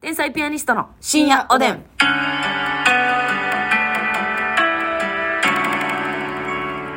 天才ピアニストの深夜おでん。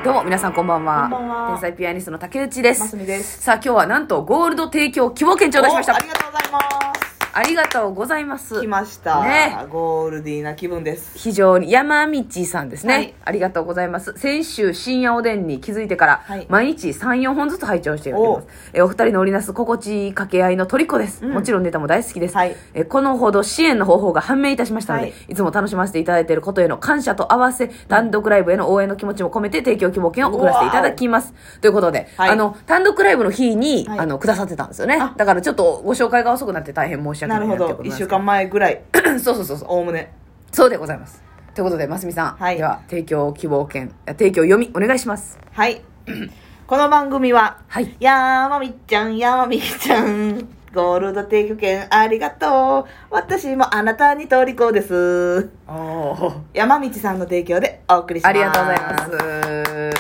どうも皆さんこんばんは。こんばんは天才ピアニストの竹内です。ますみですさあ今日はなんとゴールド提供希望券頂戴しましたおあ。りがとうございますありがとうございます。来ました、ね。ゴールディーな気分です。非常に山道さんですね、はい。ありがとうございます。先週深夜おでんに気づいてから、はい。毎日34本ずつ拝聴しております。えお二人の織りなす心地いい掛け合いの虜です、うん。もちろんネタも大好きです、はい。えこのほど支援の方法が判明いたしましたので、はい。い、つも楽しませていただいていることへの感謝と合わせ単独ライブへの応援の気持ちも込めて提供希望券を送らせていただきます。ということで、はい。あの単独ライブの日に、はい。あのくださってたんですよね。あ。だからちょっとご紹介が遅くなって大変申し訳なるほど1なってことなんですけ週間前ぐらい そうそうそうそうおおむねそうでございます。ということで、ますみさん。はいでは、提供希望券、あ提供読み、お願いします。はい この番組ははい。やまみっちゃんやまみっちゃんゴールド提供券ありがとう私もあなたに虜ですお山道さんの提供でお送りしますありがとうございま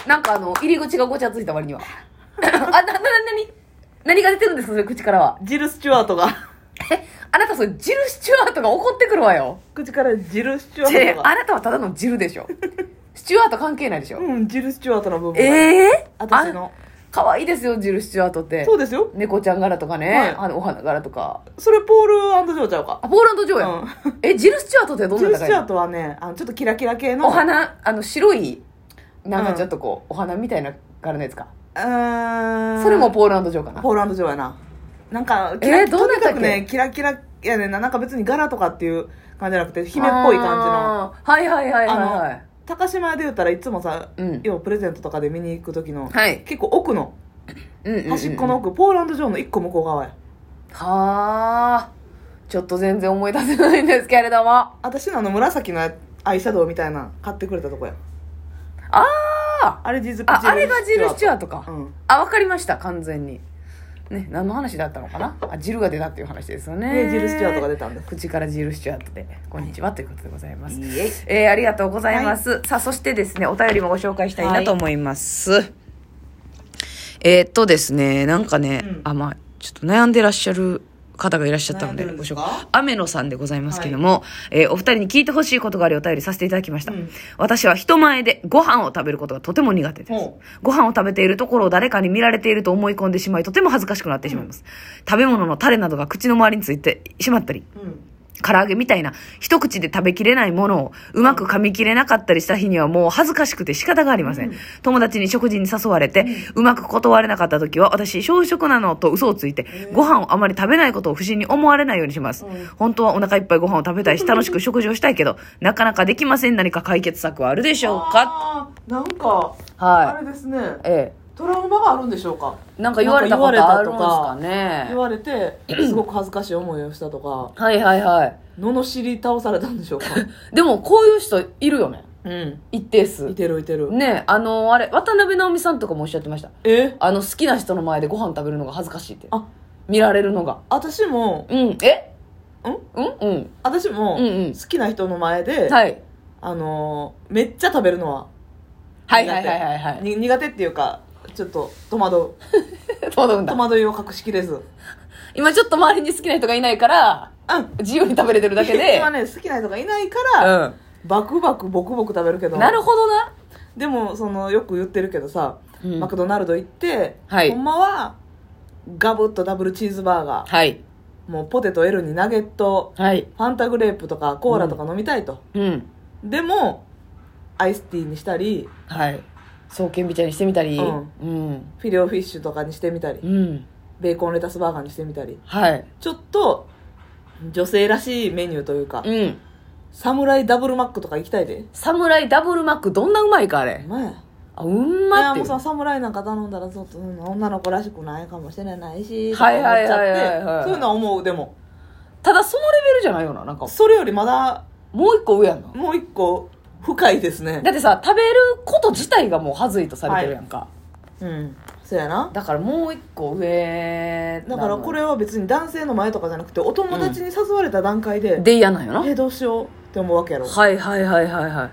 す。なんかあの、入り口がごちゃついた割には。あ、な、な、な、なに、何が出てるんですかそれ口からは。ジル・スチュワートがえ、あなたそれ、ジル・スチュワートが怒ってくるわよ。口からジル・スチュワートが。あなたはただのジルでしょ。スチュワート関係ないでしょ。うんジル・スチュワートの部分。ええー、私の。あ。可愛いですよ、ジル・スチュワートって。そうですよ。猫ちゃん柄とかね、はい。あの、お花柄とか。それポールジョーちゃうか。あ、ポーランド上や、うん。え、ジル・スチュワートってどんジル・な高いの？スチュワートはねあのちょっとキラキラ系のお花？あの白いなんかちょっとこう、お花みたいな柄のやつか、うー。んそれもポーランド上かな。ポーランド城やななんかえーキラどうなったっけとにかくねキラキラやねんな。なんか別に柄とかっていう感じじゃなくて姫っぽい感じの。あーはいはいはいはい。はい高島屋で言ったらいつもさ、うん。要はプレゼントとかで見に行く時の、はい。結構奥のうんうんうん。端っこの奥、ポーランド城の一個向こう側や。はあちょっと全然思い出せないんですけれども。あ私のあの紫のアイシャドウみたいな買ってくれたとこや。あー。あれジズああれがジル・スチュワートか、うん。あわかりました完全にね何の話だったのかな？あジルが出たっていう話ですよね。でジル・スチュワートが出たんです口からジル・スチュワートで。こんにちはということでございます。いいえ。えーありがとうございます。さあ、そしてですね、お便りもご紹介したいなと思います。えーっとですね、なんかね、うん。あ、まあ、ちょっと悩んでらっしゃる方がいらっしゃったので、ご紹介。雨野さんでございますけども、えーお二人に聞いてほしいことがありお便りさせていただきました。うん私は人前でご飯を食べることがとても苦手ですほ。ご飯を食べているところを誰かに見られていると思い込んでしまい、とても恥ずかしくなってしまいます。食べ物のタレなどが口の周りについてしまったり、うん唐揚げみたいな一口で食べきれないものをうまく噛み切れなかったりした日にはもう恥ずかしくて仕方がありません。うん友達に食事に誘われて、うまく断れなかった時は私小食なのと嘘をついて、ご飯をあまり食べないことを不審に思われないようにします。うん本当はお腹いっぱいご飯を食べたいし楽しく食事をしたいけど、なかなかできません。何か解決策はあるでしょうか？なんか、あはれですねい。えトラウマがあるんでしょうか？え。なんか言われたことあるんですか言ね。われて すごく恥ずかしい思いをしたとかはいはいはい。罵り倒されたんでしょうか？でもこういう人いるよね。うん一定数い。てるいてる、ねあの、あれ、渡辺直美さんとかもおっしゃってました。え？あの、好きな人の前でご飯食べるのが恥ずかしいって。あ見られるのが。私もうん。え？ん？うんうん。私もうんうん好きな人の前で、はい。あのーめっちゃ食べるのははいはいはいはいはい。に苦手っていうかちょっと戸惑う 戸惑うんだ戸。惑いを隠しきれず今ちょっと周りに好きな人がいないから、うん自由に食べれてるだけで。今ね好きな人がいないから、うバクバクボクボク食べるけどん。なるほどな。でもそのよく言ってるけどさ、うんマクドナルド行って、はいほんまはガブッとダブルチーズバーガーはい。もうポテト L にナゲットはい。ファンタグレープとかコーラとか飲みたいと、うん。でもアイスティーにしたりはい。双剣みたいにしてみたり。うんうん。フィレオフィッシュとかにしてみたりうん。ベーコンレタスバーガーにしてみたりはい。ちょっと女性らしいメニューというか、うん。サムライダブルマックとか行きたいでサムライダブルマックどんなうまいかあれ。前あ、うんいまっていううやもそのサムライなんか頼んだらちょっとうん女の子らしくないかもしれないしはいはいはいはいはいとか思っちゃってそういうのは思うでもただそのレベルじゃないよな。なんか、それよりまだもう一個上やんな。もう一個深いですね。だってさ食べること自体がもう恥ずいとされてるやんか、うん。そうやな。だからもう一個上だ。からこれは別に男性の前とかじゃなくてお友達に誘われた段階で、で嫌なんよなえどうしようって思うわけやろ。はいはいはいはいはい。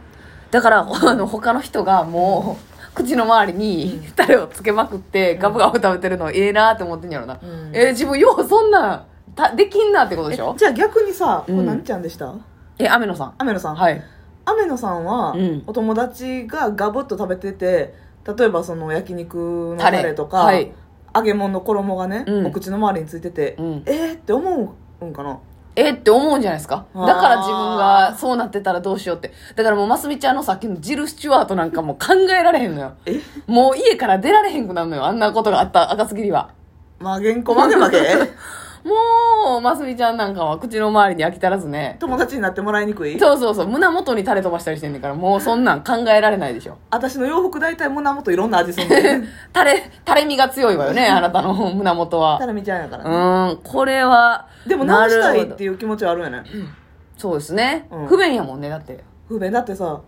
だからあの他の人がもう口の周りにタレをつけまくってガブガブ食べてるのええなって思ってんやろな、うん。えー自分ようそんなんたできんなってことでしょ？えじゃあ逆にさ、これうん。何ちゃんでした？え雨野さん。雨野さん、はい雨野さんは、うん。お友達がガブッと食べてて例えばその焼肉のタタレレとか、はい。揚げ物の衣がね、うん。お口の周りについてて、うん。えーって思うんかな？えって思うんじゃないですか？だから自分がそうなってたらどうしようって。だからもうますみちゃんのさっきのジル・スチュワートなんかもう考えられへんのよ。え？もう家から出られへんくなるのよあんなことがあった赤すぎりは。まげんこまげまげ もうますみちゃんなんかは口の周りに飽き足らずね。友達になってもらいにくい？そうそうそう。胸元にタレ飛ばしたりしてんねんからもうそんなん考えられないでしょ。私の洋服大体胸元いろんな味するんでタレタレみが強いわよね あなたの胸元は。たらみちゃんやかうら、ね。ーんこれはでも直したいっていう気持ちはあるよね。そうですね、うん。不便やもんねだって。不便。だってさ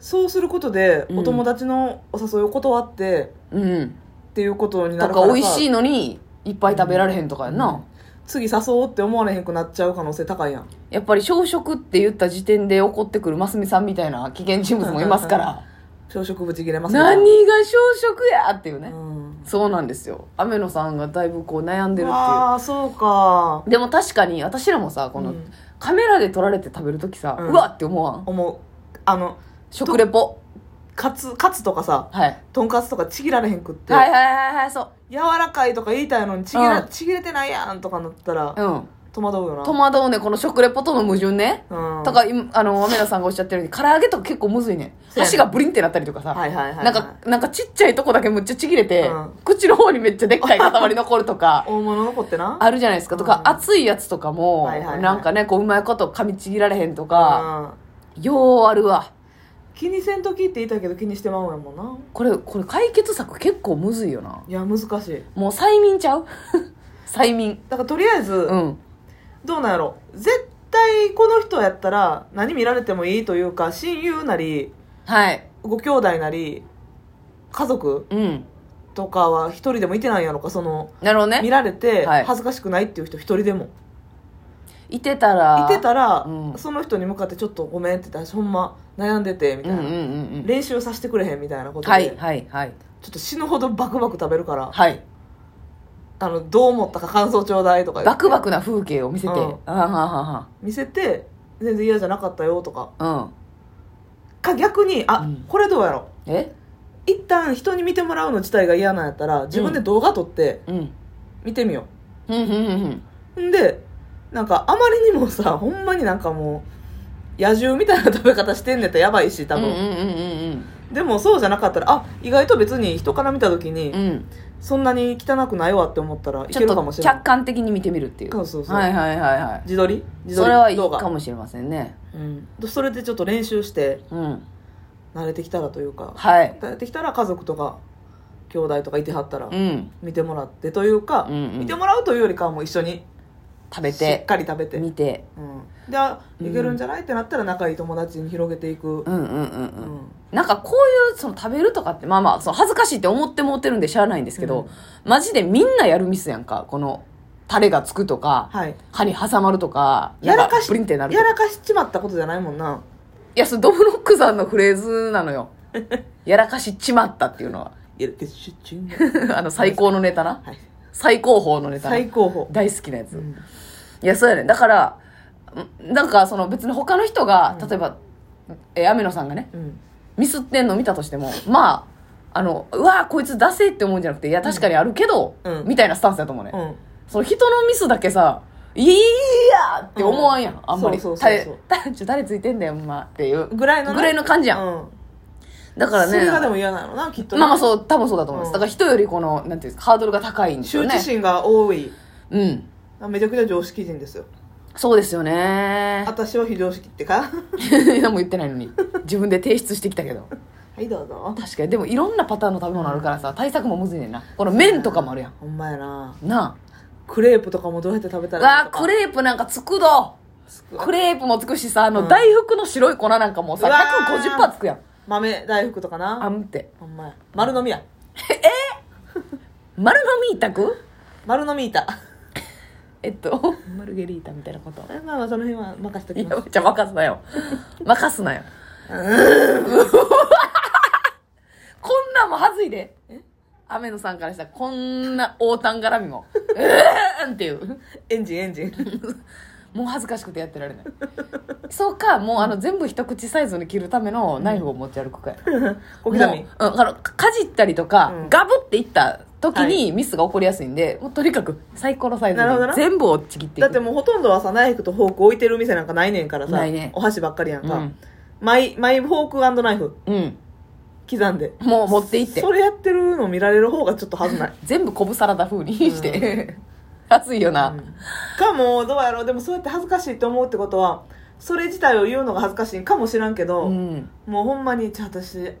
そうすることでうん。お友達のお誘いを断ってうん。っていうことになとるからさ。か美味しいのにいっぱい食べられへんとかやんな、次誘おうって思われへんくなっちゃう可能性高いやん。やっぱり小食って言った時点で怒ってくるますみさんみたいな危険人物もいますから。朝食ぶち切れますね何が小食やっていうね、うん。そうなんですよ。雨野さんがだいぶこう悩んでるっていああそうか。うでも確かに私らもさこの、うん。カメラで撮られて食べるときさ、ううんわって思わん？思う。あの食レポカツカツとかさはい。とんかつとかちぎられへんくって、はいはいはいはいそう。柔らかいとか言いたいのにちぎら、うん。ちぎれてないやんとかなったらうん。戸惑うよな。戸惑うねこの食レポとの矛盾ね、うん。とか今あの雨田さんがおっしゃってるように唐揚げとか結構むずいね。そうやね。箸がブリンってなったりとかさ、はいはいはいはい。なんかなんかちっちゃいとこだけむっちゃちぎれて、うん。口の方にめっちゃでっかい塊残るとか 大物残ってな。あるじゃないですか。とか、うん。熱いやつとかも、はいはいはいなんかねこううまいこと噛みちぎられへんとか、うん。ようあるわ気にせんときって言ったけど気にしてまうんやもんな。これこれ解決策結構むずいよな。いや難しい。もう催眠ちゃう？催眠。だからとりあえず、うん。どうなんやろ？絶対この人やったら何見られてもいいというか親友なりはい。ご兄弟なり家族うん。とかは一人でもいてないんやろかそのなるほどね。見られてはい。恥ずかしくないっていう人一人でも、いてたらいてたら、うん。その人に向かってちょっとごめんって言ったらほんま悩んでてみたいな、うんうんうんうん。練習させてくれへんみたいなことで、はいはいはい。ちょっと死ぬほどバクバク食べるから、はい。あのどう思ったか感想ちょうだいとか言って。バクバクな風景を見せて、うん。あはは見せて全然嫌じゃなかったよとか。はか逆にあ、うん。これどうやろう。んえ？一旦人に見てもらうの自体が嫌なんやったら自分で動画撮ってうん。見てみようんうんうんう、ん、でなんかあまりにもさ ほんまになんかもう野獣みたいな食べ方してんねったらやばいし多分、うんうんうんでもそうじゃなかったらあ意外と別に人から見た時に、うん。うんそんなに汚くないわって思ったらいけるかもしれない。客観的に見てみるっていう。そうそうそう。はいはいはいはい。自撮り？自撮りそれはいいかもしれませんね。うん、それでちょっと練習してうん。慣れてきたらというかはい。慣れてきたら家族とか兄弟とかいてはったらうん。見てもらってというか、うんうん。見てもらうというよりかはもう一緒に食べてかり食べて、見て。うん、であいけるんじゃない？ってなったら仲いい友達に広げていく、うんうんうんうん。うん。なんかこういうその食べるとかってまあまあその恥ずかしいって思ってもってるんでしゃあないんですけど、マジでみんなやるミスやんか。このタレがつくとか、はい。歯に挟まるとかやらかしプリンってなるとか。やらかしちまったことじゃないもんな。いやそれドブロックさんのフレーズなのよ。やらかしちまったっていうのは。やらかしちま あの最高のネタな。はい最高峰のネタ。な最高峰、大好きなやつ、うん。いやそうやね。だからんなんかその別に他の人が例えば、え雨野さんがねうん。ミスってんの見たとしてもまああのうわこいつ出せって思うんじゃなくていや確かにあるけど、うん。みたいなスタンスだと思うね、うん。その人のミスだけさいやって思わんやん、あんまり。誰ついてんだよまあっていう。ぐらいのね。ぐらいの感じやん、うんだからね。それがでも嫌なのなきっとねまあまあそう多分そうだと思います、うん。だから人よりこのなんていうんですかハードルが高いんですよね。羞恥心が多い。うん。めちゃくちゃ常識人ですよ。そうですよね。私は非常識ってか？何も言ってないのに。自分で提出してきたけど。はいどうぞ。確かに。でもいろんなパターンの食べ物あるからさ対策もむずいねんな。この麺とかもあるやん。ほんまやな。なクレープとかもどうやって食べたあらいいのクレープなんかつくど。クレープもつくしさあのうん。大福の白い粉なんかもうさうわー。150%つくやん豆大福とかな。あんって。ほんまや。丸飲みや。丸飲み痛く丸飲みいた えっとマルゲリータみたいなこと。え まあまあその辺は任せときます。いやじゃあ任すなよ。任すなよ。こんなんもはずいで。雨野さんからしたらこんな大胆絡みも、うーんっていう。エンジンエンジン。もう恥ずかしくてやってられない。そうか、もうあの全部一口サイズに切るためのナイフを持ち歩くかや。小刻み。もううん、あのかじったりとか、うん。ガブっていった時にミスが起こりやすいんで、もうとにかくサイコロサイズなるほどな。で全部をちぎっていく。だってもうほとんどはさ、ナイフとフォーク置いてる店なんかないねんからさ、ないね。お箸ばっかりやんか。うん。マイ、マイフォークナイフ。うん。刻んで。もう持っていって。それやってるの見られる方がちょっとはずない。全部コブサラダ風にして、熱いよな、かも、どうやろう。でもそうやって恥ずかしいと思うってことは、それ自体を言うのが恥ずかしいんかもしらんけど、うん。もうほんまに、じゃあ私、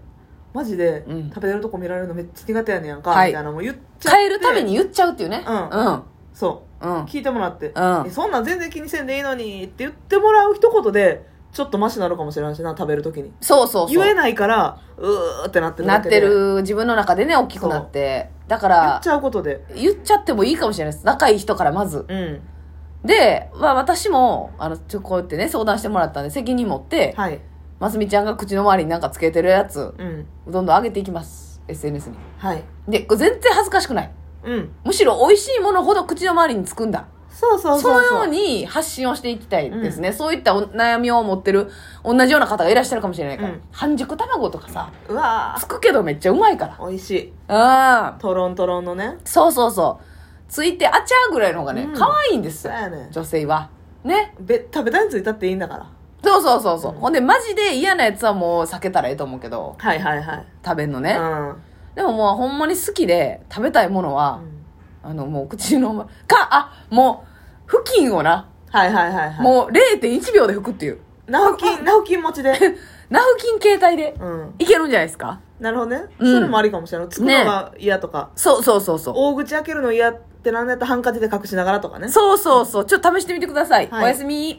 マジでうん。食べれるとこ見られるのめっちゃ苦手やねんやんか、はい。みたいなのも言っちゃって。変えるために言っちゃうっていうね。うん。うん。そう。うん。聞いてもらって、うん。えそんなん全然気にせんでいいのにって言ってもらう一言で、ちょっとマシになるかもしれんしな、食べるときに。そうそうそう。言えないから、うーってなってるなって。る自分の中でね大きくなってだから言っちゃうことで。言っちゃってもいいかもしれないです仲いい人からまずうん。で、まあ、私もあのちょこうやってね相談してもらったんで責任持って、はい。ますみちゃんが口の周りになんかつけてるやつうん。どんどん上げていきます SNS にはい。でこれ全然恥ずかしくないうん。むしろ美味しいものほど口の周りにつくんだそうそうそうそのように発信をしていきたいですね、そういったお悩みを持ってる同じような方がいらっしゃるかもしれないから、うん。半熟卵とかさうわつくけどめっちゃうまいから。ー美味しい。うんトロントロンのね。そうそうそう。ついてあちゃーぐらいの方がね、うん。可愛いんですよねん。女性は。ね。べ食べたいについたっていいんだから。そうそうそうそう、うん。ほんでマジで嫌なやつはもう避けたらええと思うけどはいはいはい。食べんのね、うん。でももうほんまに好きで食べたいものは、あのもう口のまかあもう布巾をな、はいはいはいはい。もう0.1秒で拭くっていうナフキン、ナフキン持ちで。ナフキン携帯でうん。いけるんじゃないですか？なるほどね。うんそれもありかもしれない。つくのが嫌とか。そうそうそうそう大口開けるの嫌ってなんだったらハンカチで隠しながらとかね。そうそうそうちょっと試してみてください、はいおやすみみ